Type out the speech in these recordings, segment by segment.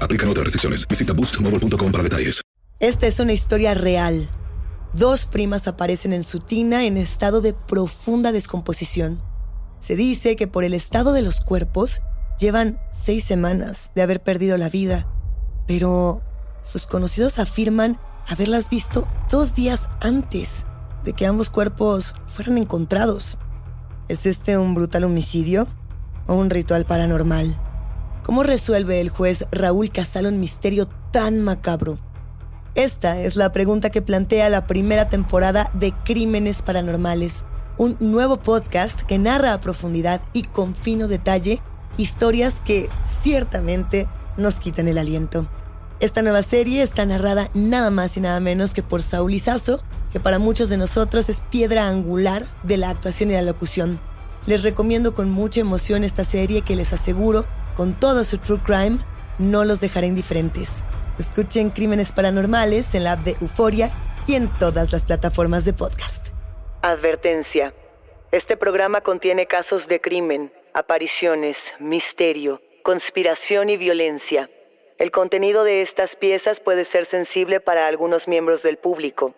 Aplican otras restricciones. Visita boostmobile.com para detalles. Esta es una historia real. Dos primas aparecen en su tina en estado de profunda descomposición. Se dice que por el estado de los cuerpos llevan seis semanas de haber perdido la vida, pero sus conocidos afirman haberlas visto dos días antes de que ambos cuerpos fueran encontrados. ¿Es este un brutal homicidio o un ritual paranormal? ¿Cómo resuelve el juez Raúl Casal un misterio tan macabro? Esta es la pregunta que plantea la primera temporada de Crímenes Paranormales, un nuevo podcast que narra a profundidad y con fino detalle historias que ciertamente nos quitan el aliento. Esta nueva serie está narrada nada más y nada menos que por Saúl Izazo, que para muchos de nosotros es piedra angular de la actuación y la locución. Les recomiendo con mucha emoción esta serie que les aseguro, con todo su true crime, no los dejará indiferentes. Escuchen Crímenes Paranormales en la app de Euforia y en todas las plataformas de podcast. Advertencia. Este programa contiene casos de crimen, apariciones, misterio, conspiración y violencia. El contenido de estas piezas puede ser sensible para algunos miembros del público.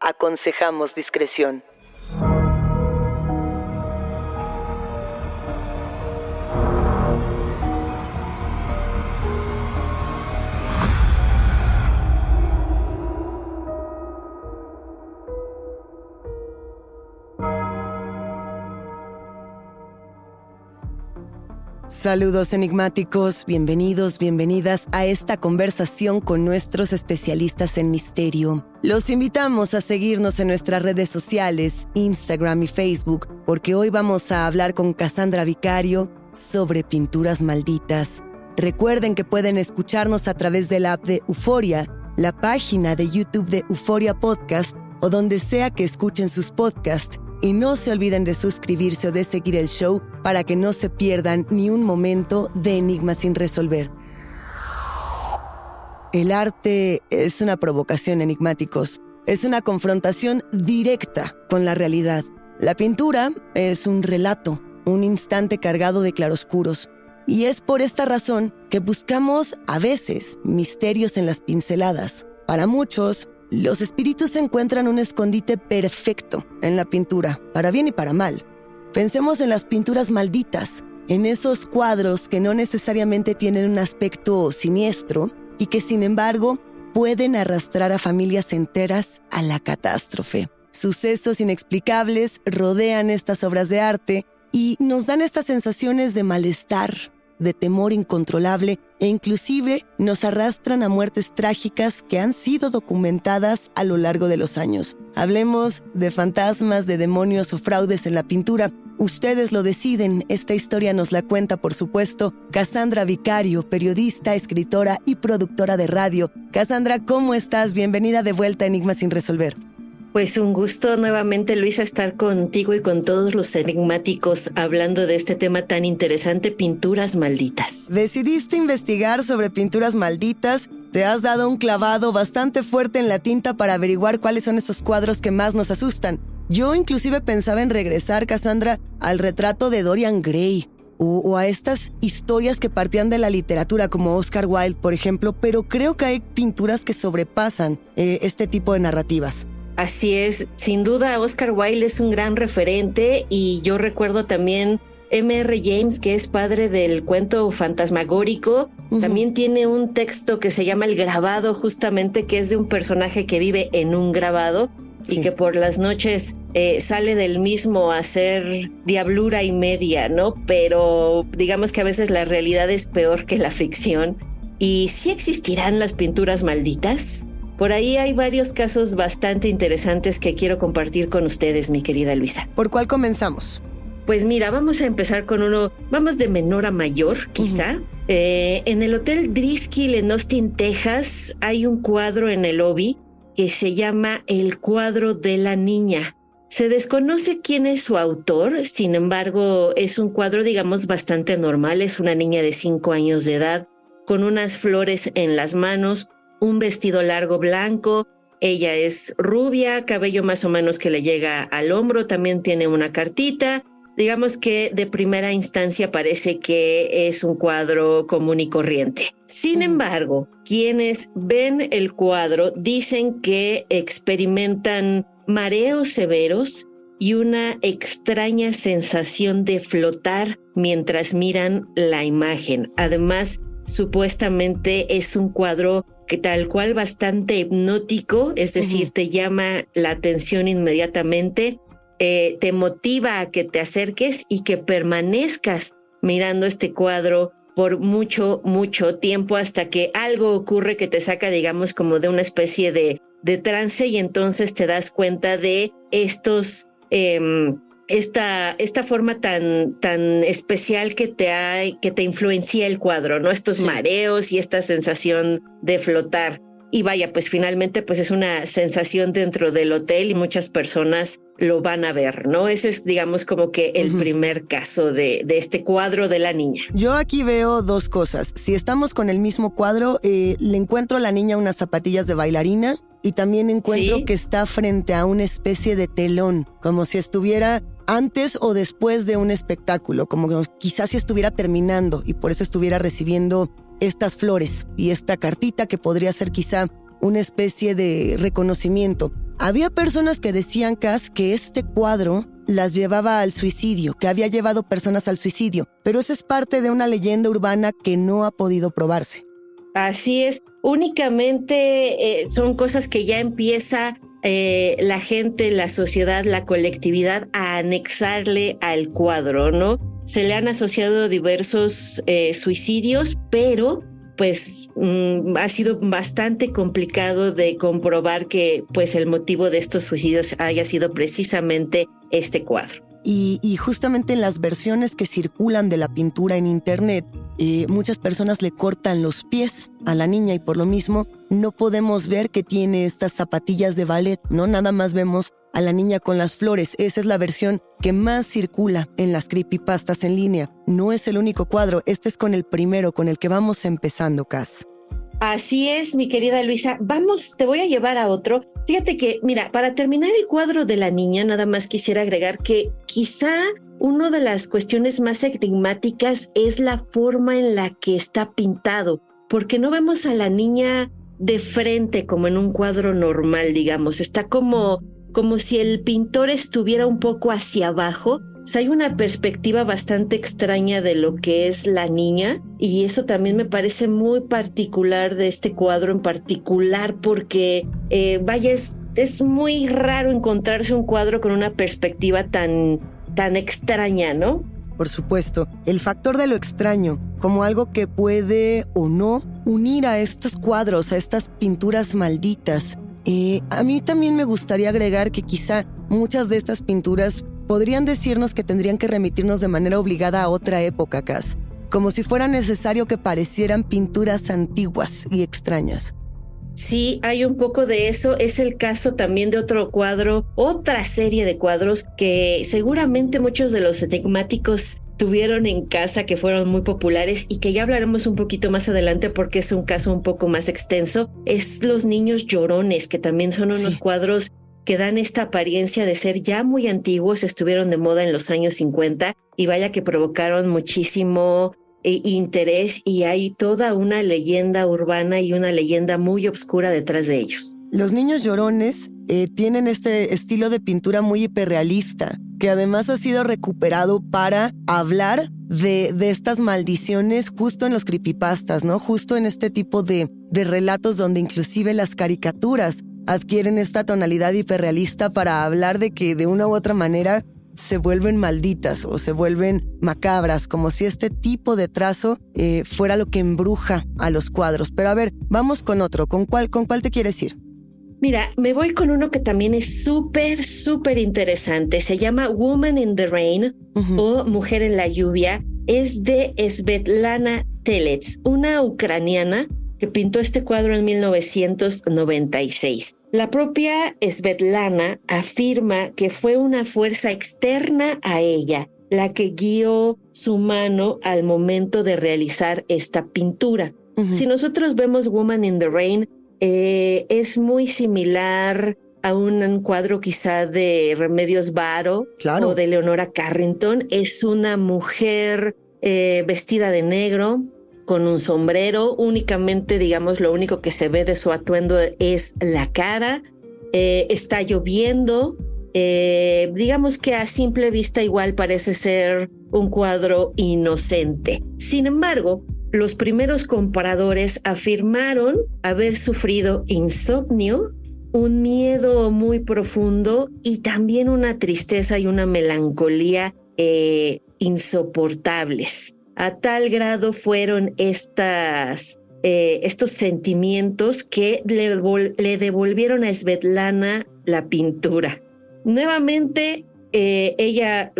Aconsejamos discreción. Saludos enigmáticos, bienvenidos, bienvenidas a esta conversación con nuestros especialistas en misterio. Los invitamos a seguirnos en nuestras redes sociales, Instagram y Facebook, porque hoy vamos a hablar con Cassandra Vicario sobre pinturas malditas. Recuerden que pueden escucharnos a través de la app de Euforia, la página de YouTube de Euforia Podcast o donde sea que escuchen sus podcasts y no se olviden de suscribirse o de seguir el show para que no se pierdan ni un momento de enigmas sin resolver. El arte es una provocación enigmáticos. Es una confrontación directa con la realidad. La pintura es un relato, un instante cargado de claroscuros. Y es por esta razón que buscamos a veces misterios en las pinceladas. Para muchos, los espíritus encuentran un escondite perfecto en la pintura, para bien y para mal. Pensemos en las pinturas malditas, en esos cuadros que no necesariamente tienen un aspecto siniestro y que sin embargo pueden arrastrar a familias enteras a la catástrofe. Sucesos inexplicables rodean estas obras de arte y nos dan estas sensaciones de malestar, de temor incontrolable e inclusive nos arrastran a muertes trágicas que han sido documentadas a lo largo de los años. Hablemos de fantasmas, de demonios o fraudes en la pintura. Ustedes lo deciden, esta historia nos la cuenta por supuesto Cassandra Vicario, periodista, escritora y productora de radio. Cassandra, ¿cómo estás? Bienvenida de vuelta a Enigma sin resolver. Pues un gusto nuevamente, Luisa, estar contigo y con todos los enigmáticos hablando de este tema tan interesante, pinturas malditas. Decidiste investigar sobre pinturas malditas, te has dado un clavado bastante fuerte en la tinta para averiguar cuáles son estos cuadros que más nos asustan. Yo inclusive pensaba en regresar, Cassandra, al retrato de Dorian Gray. O, a estas historias que partían de la literatura, como Oscar Wilde, por ejemplo, pero creo que hay pinturas que sobrepasan eh, este tipo de narrativas. Así es, sin duda Oscar Wilde es un gran referente y yo recuerdo también M.R. James, que es padre del cuento fantasmagórico, también tiene un texto que se llama El grabado, justamente que es de un personaje que vive en un grabado y que por las noches eh, sale del mismo a hacer diablura y media, ¿no? Pero digamos que a veces la realidad es peor que la ficción. ¿Y si existirán las pinturas malditas? Por ahí hay varios casos bastante interesantes que quiero compartir con ustedes, mi querida Luisa. ¿Por cuál comenzamos? Pues mira, vamos a empezar con uno, vamos de menor a mayor, quizá. Eh, en el Hotel Driskill en Austin, Texas, hay un cuadro en el lobby que se llama El cuadro de la niña. Se desconoce quién es su autor, sin embargo, es un cuadro, digamos, bastante normal. Es una niña de cinco años de edad, con unas flores en las manos, un vestido largo blanco. Ella es rubia, cabello más o menos que le llega al hombro, también tiene una cartita. Digamos que de primera instancia parece que es un cuadro común y corriente. Sin embargo, quienes ven el cuadro dicen que experimentan mareos severos y una extraña sensación de flotar mientras miran la imagen. Además, supuestamente es un cuadro que tal cual bastante hipnótico, es decir, te llama la atención inmediatamente, eh, te motiva a que te acerques y que permanezcas mirando este cuadro por mucho, mucho tiempo hasta que algo ocurre que te saca, digamos, como de una especie de, de trance y entonces te das cuenta de estos... Em, esta, esta forma tan, tan especial que te, hay, que te influencia el cuadro, ¿no? Estos mareos y esta sensación de flotar. Y vaya, pues finalmente pues es una sensación dentro del hotel y muchas personas lo van a ver, ¿no? Ese es, digamos, como que el primer caso de, de, este cuadro de la niña. Yo aquí veo dos cosas. Si estamos con el mismo cuadro, eh, le encuentro a la niña unas zapatillas de bailarina y también encuentro que está frente a una especie de telón, como si estuviera antes o después de un espectáculo, como que quizás si estuviera terminando y por eso estuviera recibiendo estas flores y esta cartita que podría ser quizá una especie de reconocimiento. Había personas que decían, Cas, que este cuadro las llevaba al suicidio, que había llevado personas al suicidio, pero eso es parte de una leyenda urbana que no ha podido probarse. Así es, únicamente eh, son cosas que ya empieza eh, la gente, la sociedad, la colectividad a anexarle al cuadro, ¿no? Se le han asociado diversos eh, suicidios, pero pues mm, ha sido bastante complicado de comprobar que pues el motivo de estos suicidios haya sido precisamente este cuadro. Y, justamente en las versiones que circulan de la pintura en internet, eh, muchas personas le cortan los pies a la niña y por lo mismo no podemos ver que tiene estas zapatillas de ballet, ¿no? Nada más vemos a la niña con las flores. Esa es la versión que más circula en las creepypastas en línea. No es el único cuadro, este es con el primero, con el que vamos empezando, Cass. Así es, mi querida Luisa. Vamos, te voy a llevar a otro. Fíjate que, mira, para terminar el cuadro de la niña, nada más quisiera agregar que quizá una de las cuestiones más enigmáticas es la forma en la que está pintado, porque no vemos a la niña de frente como en un cuadro normal, digamos. Está como, como si el pintor estuviera un poco hacia abajo hay una perspectiva bastante extraña de lo que es la niña y eso también me parece muy particular de este cuadro en particular porque, eh, vaya, es, es, muy raro encontrarse un cuadro con una perspectiva tan, tan extraña, ¿no? por supuesto, el factor de lo extraño, como algo que puede o no unir a estos cuadros, a estas pinturas malditas. Eh, a mí también me gustaría agregar que quizá muchas de estas pinturas podrían decirnos que tendrían que remitirnos de manera obligada a otra época, Cass, como si fuera necesario que parecieran pinturas antiguas y extrañas. Sí, hay un poco de eso. Es el caso también de otro cuadro, otra serie de cuadros que seguramente muchos de los enigmáticos tuvieron en casa que fueron muy populares y que ya hablaremos un poquito más adelante porque es un caso un poco más extenso, es Los Niños Llorones, que también son unos cuadros que dan esta apariencia de ser ya muy antiguos, estuvieron de moda en los años 50 y vaya que provocaron muchísimo e interés y hay toda una leyenda urbana y una leyenda muy oscura detrás de ellos. Los niños llorones eh, tienen este estilo de pintura muy hiperrealista, que además ha sido recuperado para hablar de, de, estas maldiciones justo en los creepypastas, ¿no? Justo en este tipo de, de relatos donde inclusive las caricaturas adquieren esta tonalidad hiperrealista para hablar de que de una u otra manera se vuelven malditas o se vuelven macabras, como si este tipo de trazo eh, fuera lo que embruja a los cuadros. Pero a ver, vamos con otro. ¿Con cuál, con cuál te quieres ir? Mira, me voy con uno que también es súper, súper interesante. Se llama Woman in the Rain o Mujer en la Lluvia. Es de Svetlana Telets, una ucraniana que pintó este cuadro en 1996. La propia Svetlana afirma que fue una fuerza externa a ella la que guió su mano al momento de realizar esta pintura. Si nosotros vemos Woman in the Rain, eh, es muy similar a un cuadro quizá de Remedios Varo o de Leonora Carrington. Es una mujer eh, vestida de negro, con un sombrero, únicamente, digamos, lo único que se ve de su atuendo es la cara, eh, está lloviendo, eh, digamos que a simple vista igual parece ser un cuadro inocente. Sin embargo, los primeros compradores afirmaron haber sufrido insomnio, un miedo muy profundo y también una tristeza y una melancolía eh, insoportables a tal grado fueron estas, eh, estos sentimientos que le, le, devolvieron a Svetlana la pintura. Nuevamente, eh, ella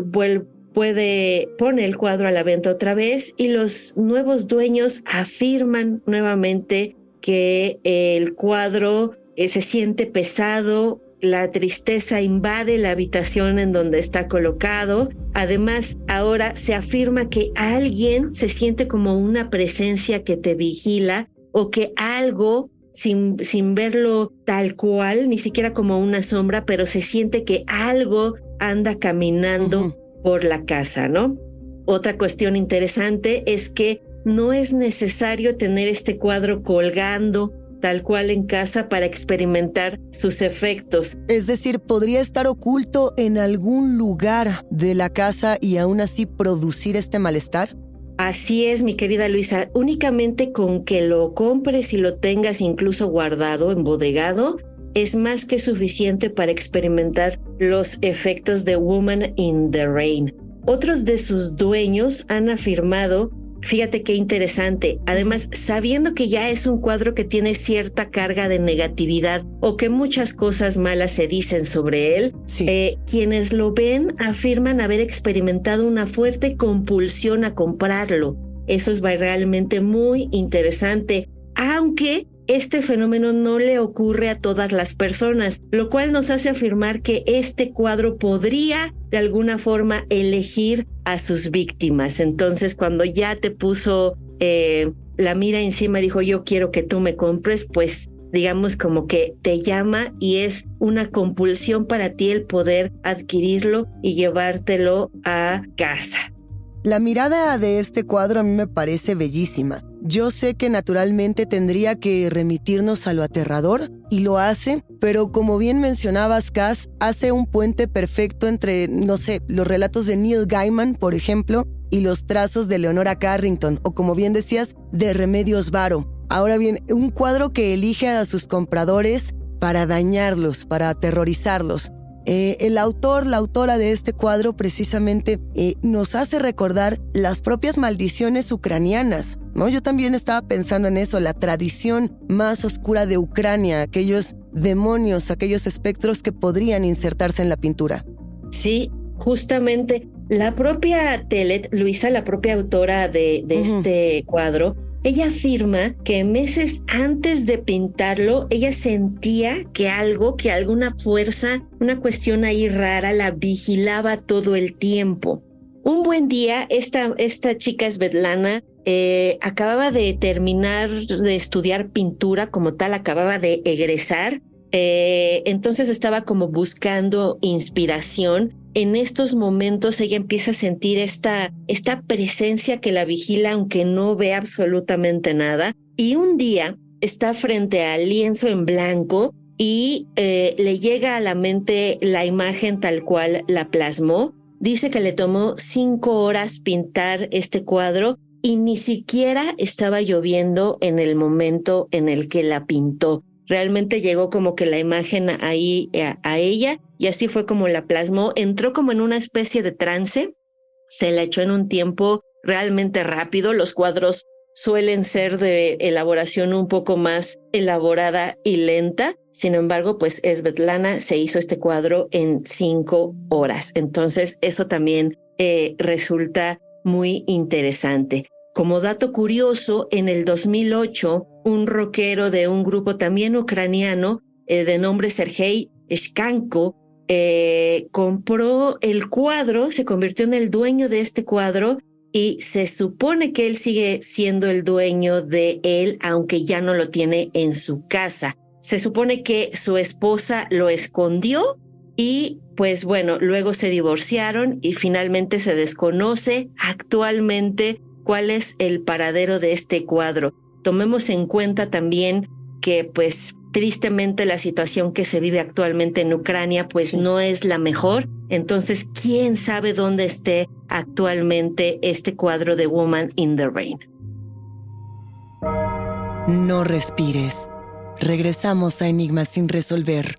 puede, pone el cuadro a la venta otra vez y los nuevos dueños afirman nuevamente que el cuadro eh, se siente pesado, la tristeza invade la habitación en donde está colocado. Además, ahora se afirma que alguien se siente como una presencia que te vigila o que algo, sin, sin verlo tal cual, ni siquiera como una sombra, pero se siente que algo anda caminando por la casa, ¿no? Otra cuestión interesante es que no es necesario tener este cuadro colgando tal cual en casa para experimentar sus efectos. Es decir, podría estar oculto en algún lugar de la casa y aún así producir este malestar. Así es, mi querida Luisa, únicamente con que lo compres y lo tengas incluso guardado, embodegado, es más que suficiente para experimentar los efectos de Woman in the Rain. Otros de sus dueños han afirmado Fíjate qué interesante. Además, sabiendo que ya es un cuadro que tiene cierta carga de negatividad o que muchas cosas malas se dicen sobre él, eh, quienes lo ven afirman haber experimentado una fuerte compulsión a comprarlo. Eso es realmente muy interesante, aunque este fenómeno no le ocurre a todas las personas, lo cual nos hace afirmar que este cuadro podría de alguna forma elegir a sus víctimas. Entonces, cuando ya te puso eh, la mira encima, dijo yo quiero que tú me compres, pues digamos como que te llama y es una compulsión para ti el poder adquirirlo y llevártelo a casa. La mirada de este cuadro a mí me parece bellísima. Yo sé que naturalmente tendría que remitirnos a lo aterrador, y lo hace, pero como bien mencionabas, Cass, hace un puente perfecto entre, no sé, los relatos de Neil Gaiman, por ejemplo, y los trazos de Leonora Carrington, o como bien decías, de Remedios Varo. Ahora bien, un cuadro que elige a sus compradores para dañarlos, para aterrorizarlos. Eh, el autor, la autora de este cuadro precisamente eh, nos hace recordar las propias maldiciones ucranianas. ¿no? Yo también estaba pensando en eso, la tradición más oscura de Ucrania, aquellos demonios, aquellos espectros que podrían insertarse en la pintura. Sí, justamente la propia Telet, Luisa, la propia autora de, este cuadro, ella afirma que meses antes de pintarlo, ella sentía que algo, que alguna fuerza, una cuestión ahí rara, la vigilaba todo el tiempo. Un buen día, esta, esta chica Svetlana eh, acababa de terminar de estudiar pintura como tal, acababa de egresar, eh, entonces estaba como buscando inspiración en estos momentos ella empieza a sentir esta, esta presencia que la vigila aunque no ve absolutamente nada. Y un día está frente al lienzo en blanco y eh, le llega a la mente la imagen tal cual la plasmó. Dice que le tomó cinco horas pintar este cuadro y ni siquiera estaba lloviendo en el momento en el que la pintó. Realmente llegó como que la imagen ahí a, eh, a ella y así fue como la plasmó. Entró como en una especie de trance, se la echó en un tiempo realmente rápido. Los cuadros suelen ser de elaboración un poco más elaborada y lenta. Sin embargo, pues Svetlana se hizo este cuadro en cinco horas. Entonces, eso también eh, resulta muy interesante. Como dato curioso, en el 2008, un rockero de un grupo también ucraniano eh, de nombre Sergei Shkanko eh, compró el cuadro, se convirtió en el dueño de este cuadro y se supone que él sigue siendo el dueño de él, aunque ya no lo tiene en su casa. Se supone que su esposa lo escondió y pues bueno, luego se divorciaron y finalmente se desconoce actualmente cuál es el paradero de este cuadro. Tomemos en cuenta también que pues Tristemente la situación que se vive actualmente en Ucrania pues no es la mejor. Entonces, ¿quién sabe dónde esté actualmente este cuadro de Woman in the Rain? No respires. Regresamos a Enigma sin resolver.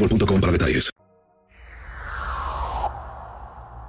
boostmobile.com para detalles.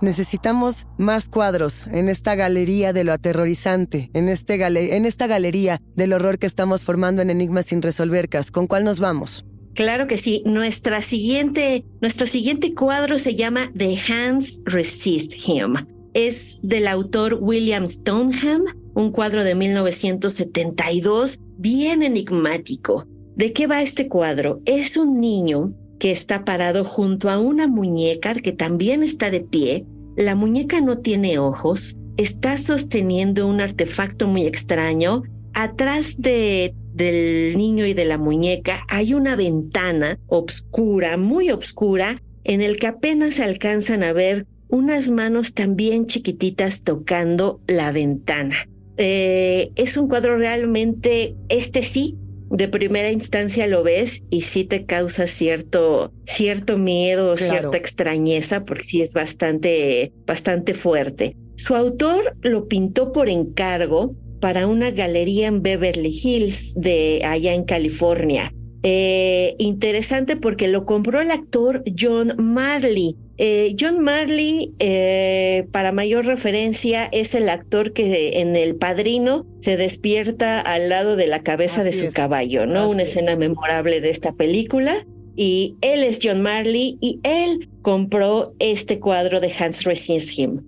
Necesitamos más cuadros en esta galería de lo aterrorizante, en, este en esta galería del horror que estamos formando en Enigmas sin resolver. ¿Con cuál nos vamos? Claro que sí. Nuestra siguiente, nuestro siguiente cuadro se llama The Hands Resist Him. Es del autor William Stoneham, un cuadro de 1972, bien enigmático. ¿De qué va este cuadro? Es un niño que está parado junto a una muñeca que también está de pie. La muñeca no tiene ojos, está sosteniendo un artefacto muy extraño. Atrás de, del niño y de la muñeca hay una ventana obscura, muy obscura, en el que apenas alcanzan a ver unas manos también chiquititas tocando la ventana. Eh, es un cuadro realmente, este sí, de primera instancia lo ves y sí te causa cierto, cierto miedo, cierta extrañeza, porque sí es bastante, bastante fuerte. Su autor lo pintó por encargo para una galería en Beverly Hills de allá en California. Eh, interesante porque lo compró el actor John Marley. Eh, John Marley, eh, para mayor referencia, es el actor que en El Padrino se despierta al lado de la cabeza de su caballo, ¿no? Una escena memorable de esta película. Y él es John Marley y él compró este cuadro de Hans Resinshim.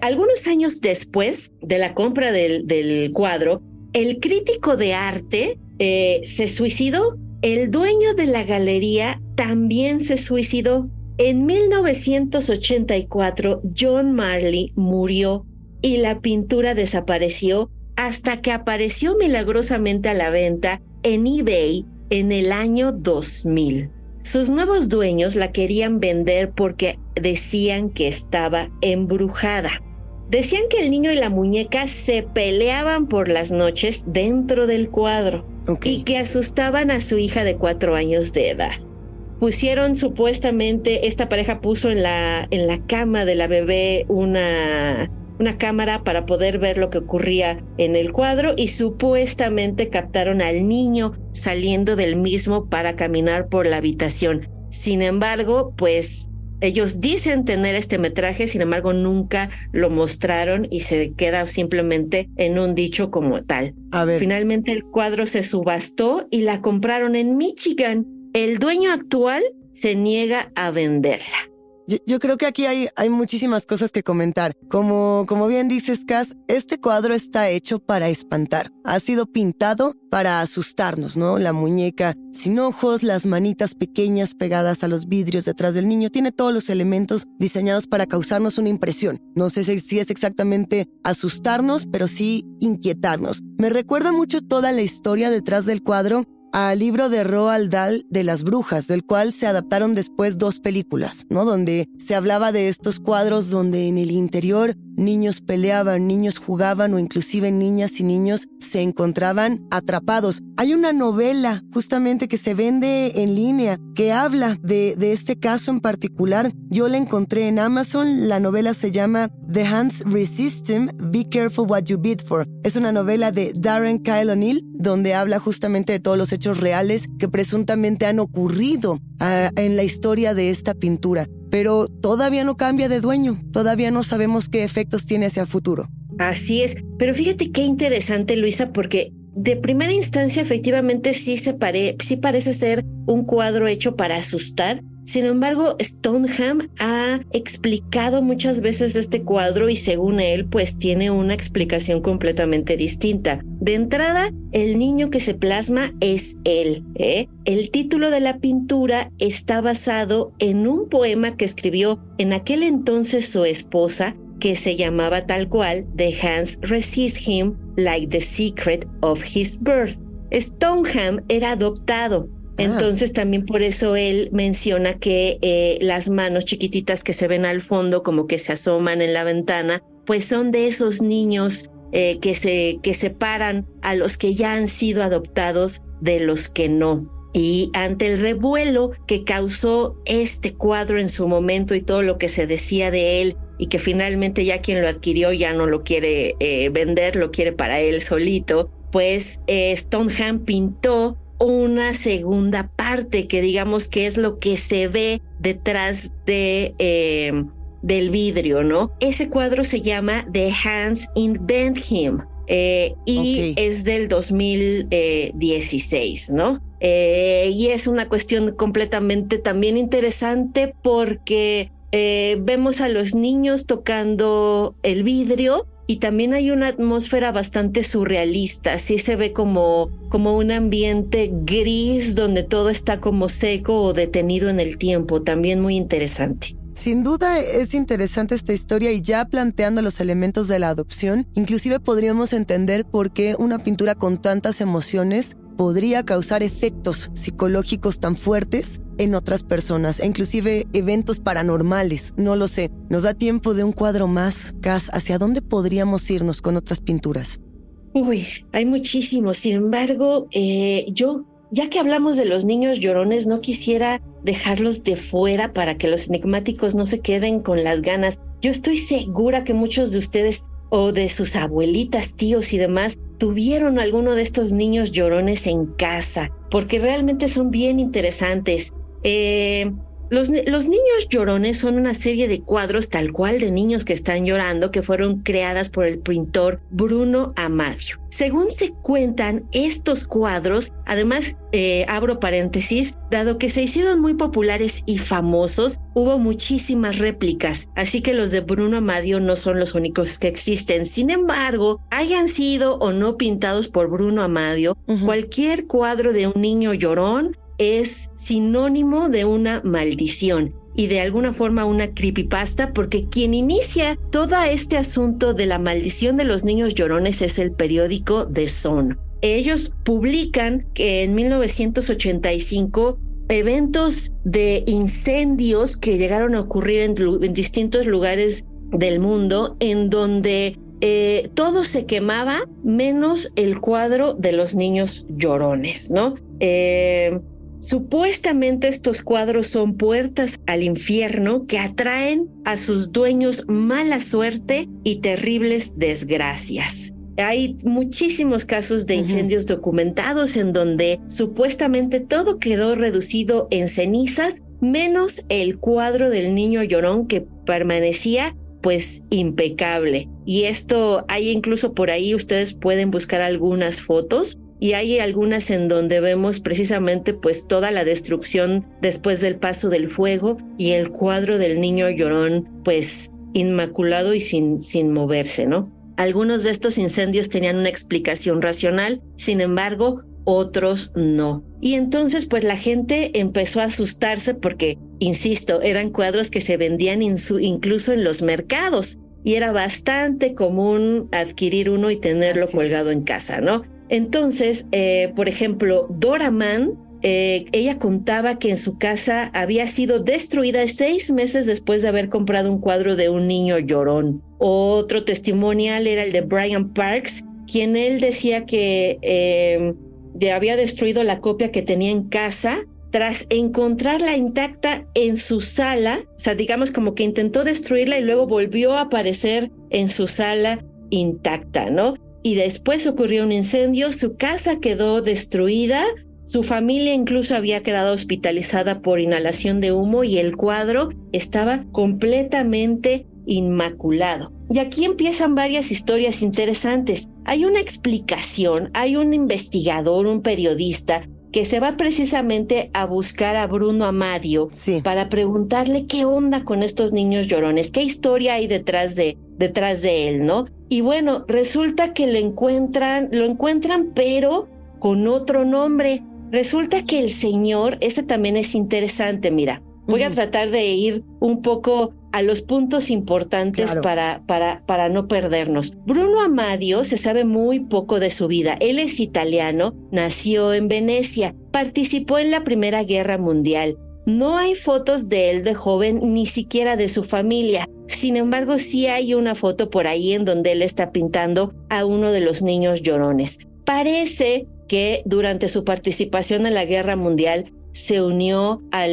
algunos años después de la compra del, del cuadro, el crítico de arte se suicidó el dueño de la galería también se suicidó. En 1984, John Marley murió y la pintura desapareció hasta que apareció milagrosamente a la venta en eBay en el año 2000. Sus nuevos dueños la querían vender porque decían que estaba embrujada. Decían que el niño y la muñeca se peleaban por las noches dentro del cuadro y que asustaban a su hija de cuatro años de edad. Pusieron supuestamente, esta pareja puso en la, en la cama de la bebé una, una cámara para poder ver lo que ocurría en el cuadro y supuestamente captaron al niño saliendo del mismo para caminar por la habitación. Sin embargo, pues ellos dicen tener este metraje, sin embargo nunca lo mostraron y se queda simplemente en un dicho como tal. A ver. Finalmente el cuadro se subastó y la compraron en Michigan. El dueño actual se niega a venderla. Yo, creo que aquí hay, hay muchísimas cosas que comentar. Como, como bien dices, Cass, este cuadro está hecho para espantar. Ha sido pintado para asustarnos, ¿no? La muñeca sin ojos, las manitas pequeñas pegadas a los vidrios detrás del niño. Tiene todos los elementos diseñados para causarnos una impresión. No sé si es exactamente asustarnos, pero sí inquietarnos. Me recuerda mucho toda la historia detrás del cuadro al libro de Roald Dahl de las brujas, del cual se adaptaron después dos películas, ¿no? Donde se hablaba de estos cuadros donde en el interior niños peleaban, niños jugaban o inclusive niñas y niños se encontraban atrapados. Hay una novela justamente que se vende en línea que habla de, este caso en particular. Yo la encontré en Amazon. La novela se llama The Hands Resist Him, Be Careful What You Bid For. Es una novela de Darren Kyle O'Neill donde habla justamente de todos los hechos reales que presuntamente han ocurrido ah, en la historia de esta pintura. Pero todavía no cambia de dueño, todavía no sabemos qué efectos tiene hacia el futuro. Así es, pero fíjate qué interesante, Luisa, porque de primera instancia efectivamente sí, se sí parece ser un cuadro hecho para asustar, sin embargo, Stoneham ha explicado muchas veces este cuadro y según él, pues tiene una explicación completamente distinta. De entrada, el niño que se plasma es él. ¿eh? El título de la pintura está basado en un poema que escribió en aquel entonces su esposa, que se llamaba tal cual The Hands Resist Him Like the Secret of His Birth. Stoneham era adoptado. Entonces también por eso él menciona que eh, las manos chiquititas que se ven al fondo, como que se asoman en la ventana, pues son de esos niños eh, que, se, que separan a los que ya han sido adoptados de los que no. Y ante el revuelo que causó este cuadro en su momento y todo lo que se decía de él, y que finalmente ya quien lo adquirió ya no lo quiere eh, vender, lo quiere para él solito, pues Stoneham pintó una segunda parte que digamos que es lo que se ve detrás de eh, del vidrio, ¿no? Ese cuadro se llama The Hands Invent Him eh, y es del 2016, ¿no? Eh, y es una cuestión completamente también interesante porque vemos a los niños tocando el vidrio y también hay una atmósfera bastante surrealista, sí se ve como, como un ambiente gris donde todo está como seco o detenido en el tiempo, también muy interesante. Sin duda es interesante esta historia y ya planteando los elementos de la adopción, inclusive podríamos entender por qué una pintura con tantas emociones podría causar efectos psicológicos tan fuertes en otras personas e inclusive eventos paranormales, no lo sé. Nos da tiempo de un cuadro más, Cas, ¿hacia dónde podríamos irnos con otras pinturas? Uy, hay muchísimos. Sin embargo, eh, yo, ya que hablamos de los niños llorones, no quisiera dejarlos de fuera para que los enigmáticos no se queden con las ganas. Yo estoy segura que muchos de ustedes o de sus abuelitas, tíos y demás tuvieron alguno de estos niños llorones en casa, porque realmente son bien interesantes. Eh, los, niños llorones son una serie de cuadros tal cual de niños que están llorando que fueron creadas por el pintor Bruno Amadio. Según se cuentan, estos cuadros, además, eh, abro paréntesis, dado que se hicieron muy populares y famosos, hubo muchísimas réplicas, así que los de Bruno Amadio no son los únicos que existen. Sin embargo, hayan sido o no pintados por Bruno Amadio, cualquier cuadro de un niño llorón es sinónimo de una maldición y de alguna forma una creepypasta porque quien inicia todo este asunto de la maldición de los niños llorones es el periódico The Sun. Ellos publican que en 1985 eventos de incendios que llegaron a ocurrir en, distintos lugares del mundo en donde eh, todo se quemaba menos el cuadro de los niños llorones, ¿no? Eh, Supuestamente estos cuadros son puertas al infierno que atraen a sus dueños mala suerte y terribles desgracias. Hay muchísimos casos de incendios documentados en donde supuestamente todo quedó reducido en cenizas, menos el cuadro del niño llorón que permanecía pues impecable. Y esto hay incluso por ahí, ustedes pueden buscar algunas fotos y hay algunas en donde vemos precisamente pues toda la destrucción después del paso del fuego y el cuadro del niño llorón pues inmaculado y sin, sin moverse, ¿no? Algunos de estos incendios tenían una explicación racional, sin embargo, otros no. Y entonces pues la gente empezó a asustarse porque, insisto, eran cuadros que se vendían incluso en los mercados y era bastante común adquirir uno y tenerlo colgado en casa, ¿no? Entonces, eh, por ejemplo, Dora Mann, eh, ella contaba que en su casa había sido destruida seis meses después de haber comprado un cuadro de un niño llorón. Otro testimonial era el de Brian Parks, quien él decía que eh, había destruido la copia que tenía en casa tras encontrarla intacta en su sala, o sea, digamos como que intentó destruirla y luego volvió a aparecer en su sala intacta, ¿no? Y después ocurrió un incendio, su casa quedó destruida, su familia incluso había quedado hospitalizada por inhalación de humo y el cuadro estaba completamente inmaculado. Y aquí empiezan varias historias interesantes. Hay una explicación, hay un investigador, un periodista que se va precisamente a buscar a Bruno Amadio para preguntarle qué onda con estos niños llorones, qué historia hay detrás de, detrás de él, ¿no? Y bueno, resulta que lo encuentran, lo encuentran, pero con otro nombre. Resulta que el señor, ese también es interesante, mira. Voy a tratar de ir un poco a los puntos importantes para, para, para no perdernos. Bruno Amadio se sabe muy poco de su vida. Él es italiano, nació en Venecia, participó en la Primera Guerra Mundial. No hay fotos de él de joven, ni siquiera de su familia. Sin embargo, sí hay una foto por ahí en donde él está pintando a uno de los niños llorones. Parece que durante su participación en la guerra mundial se unió a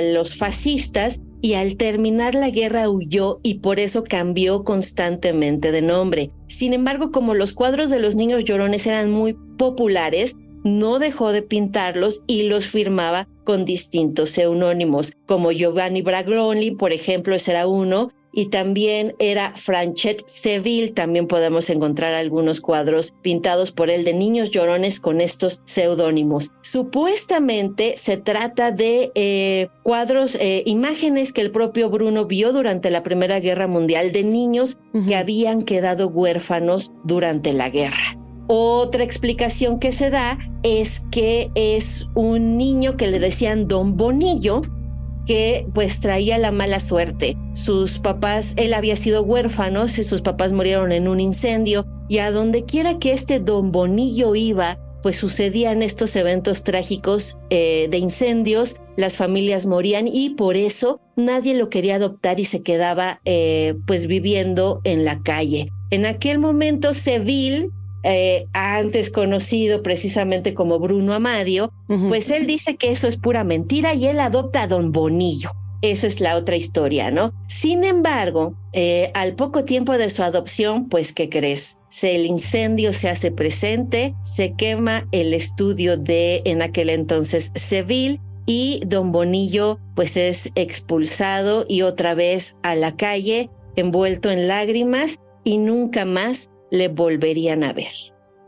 los fascistas y al terminar la guerra huyó y por eso cambió constantemente de nombre. Sin embargo, como los cuadros de los niños llorones eran muy populares, no dejó de pintarlos y los firmaba con distintos seudónimos, como Giovanni Bragloni, por ejemplo, ese era uno, y también era Franchet Seville. También podemos encontrar algunos cuadros pintados por él de niños llorones con estos seudónimos. Supuestamente se trata de eh, cuadros, eh, imágenes que el propio Bruno vio durante la Primera Guerra Mundial de niños que habían quedado huérfanos durante la guerra. Otra explicación que se da es que es un niño que le decían Don Bonillo, que pues traía la mala suerte. Sus papás, él había sido huérfano, sus papás murieron en un incendio y a donde quiera que este Don Bonillo iba, pues sucedían estos eventos trágicos eh, de incendios, las familias morían y por eso nadie lo quería adoptar y se quedaba eh, pues viviendo en la calle. En aquel momento Seville eh, antes conocido precisamente como Bruno Amadio, pues él dice que eso es pura mentira y él adopta a Don Bonillo. Esa es la otra historia, ¿no? Sin embargo, eh, al poco tiempo de su adopción, pues, ¿qué crees? Se, el incendio se hace presente, se quema el estudio de, en aquel entonces, Seville, y Don Bonillo, pues, es expulsado y otra vez a la calle, envuelto en lágrimas, y nunca más le volverían a ver.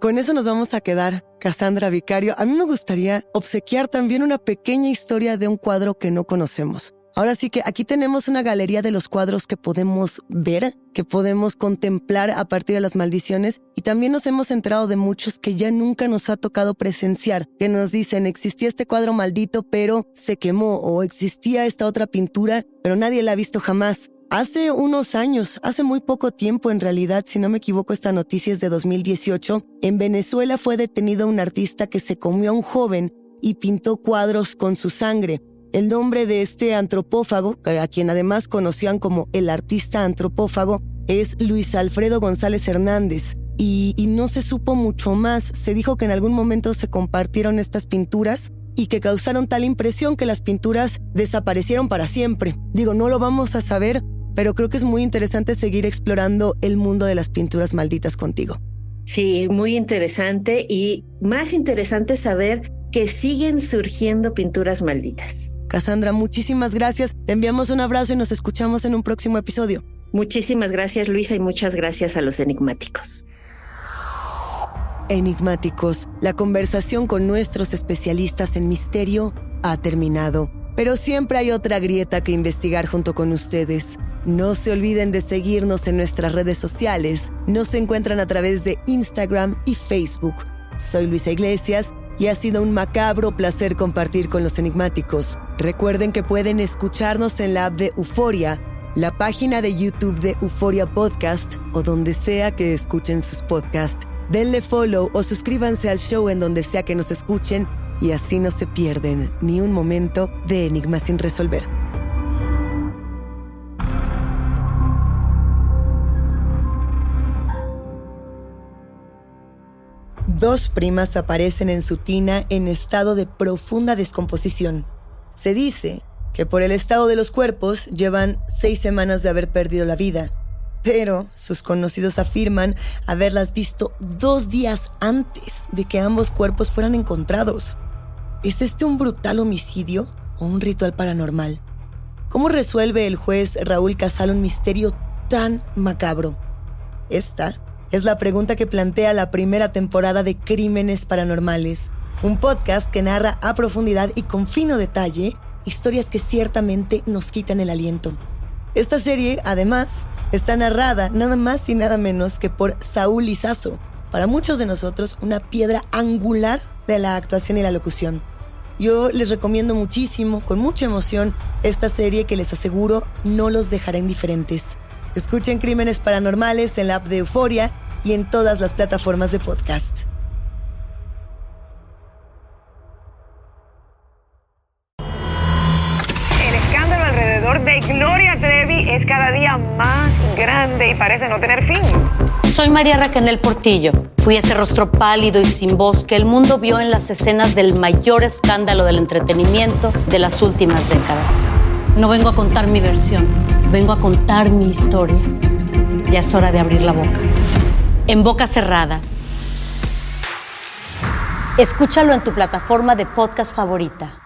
Con eso nos vamos a quedar, Cassandra Vicario. A mí me gustaría obsequiar también una pequeña historia de un cuadro que no conocemos. Ahora sí que aquí tenemos una galería de los cuadros que podemos ver, que podemos contemplar a partir de las maldiciones y también nos hemos enterado de muchos que ya nunca nos ha tocado presenciar, que nos dicen existía este cuadro maldito pero se quemó o existía esta otra pintura pero nadie la ha visto jamás. Hace unos años, hace muy poco tiempo en realidad, si no me equivoco, esta noticia es de 2018, en Venezuela fue detenido un artista que se comió a un joven y pintó cuadros con su sangre. El nombre de este antropófago, a quien además conocían como el artista antropófago, es Luis Alfredo González Hernández. Y, y no se supo mucho más. Se dijo que en algún momento se compartieron estas pinturas y que causaron tal impresión que las pinturas desaparecieron para siempre. Digo, no lo vamos a saber pero creo que es muy interesante seguir explorando el mundo de las pinturas malditas contigo. Sí, muy interesante y más interesante saber que siguen surgiendo pinturas malditas. Cassandra, muchísimas gracias. Te enviamos un abrazo y nos escuchamos en un próximo episodio. Muchísimas gracias Luisa y muchas gracias a los enigmáticos. Enigmáticos, la conversación con nuestros especialistas en misterio ha terminado, pero siempre hay otra grieta que investigar junto con ustedes. No se olviden de seguirnos en nuestras redes sociales. Nos encuentran a través de Instagram y Facebook. Soy Luisa Iglesias y ha sido un macabro placer compartir con los enigmáticos. Recuerden que pueden escucharnos en la app de Euforia, la página de YouTube de Euforia Podcast o donde sea que escuchen sus podcasts. Denle follow o suscríbanse al show en donde sea que nos escuchen y así no se pierden ni un momento de enigma sin resolver. Dos primas aparecen en su tina en estado de profunda descomposición. Se dice que por el estado de los cuerpos llevan seis semanas de haber perdido la vida, pero sus conocidos afirman haberlas visto dos días antes de que ambos cuerpos fueran encontrados. ¿Es este un brutal homicidio o un ritual paranormal? ¿Cómo resuelve el juez Raúl Casal un misterio tan macabro? Esta es la pregunta que plantea la primera temporada de Crímenes Paranormales, un podcast que narra a profundidad y con fino detalle historias que ciertamente nos quitan el aliento. Esta serie, además, está narrada nada más y nada menos que por Saúl Lizazo, para muchos de nosotros una piedra angular de la actuación y la locución. Yo les recomiendo muchísimo, con mucha emoción, esta serie que les aseguro no los dejará indiferentes. Escuchen Crímenes Paranormales en la app de Euforia y en todas las plataformas de podcast. El escándalo alrededor de Gloria Trevi es cada día más grande y parece no tener fin. Soy María Raquel Portillo. Fui ese rostro pálido y sin voz que el mundo vio en las escenas del mayor escándalo del entretenimiento de las últimas décadas. No vengo a contar mi versión, vengo a contar mi historia. Ya es hora de abrir la boca. En boca cerrada. Escúchalo en tu plataforma de podcast favorita.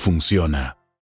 funciona.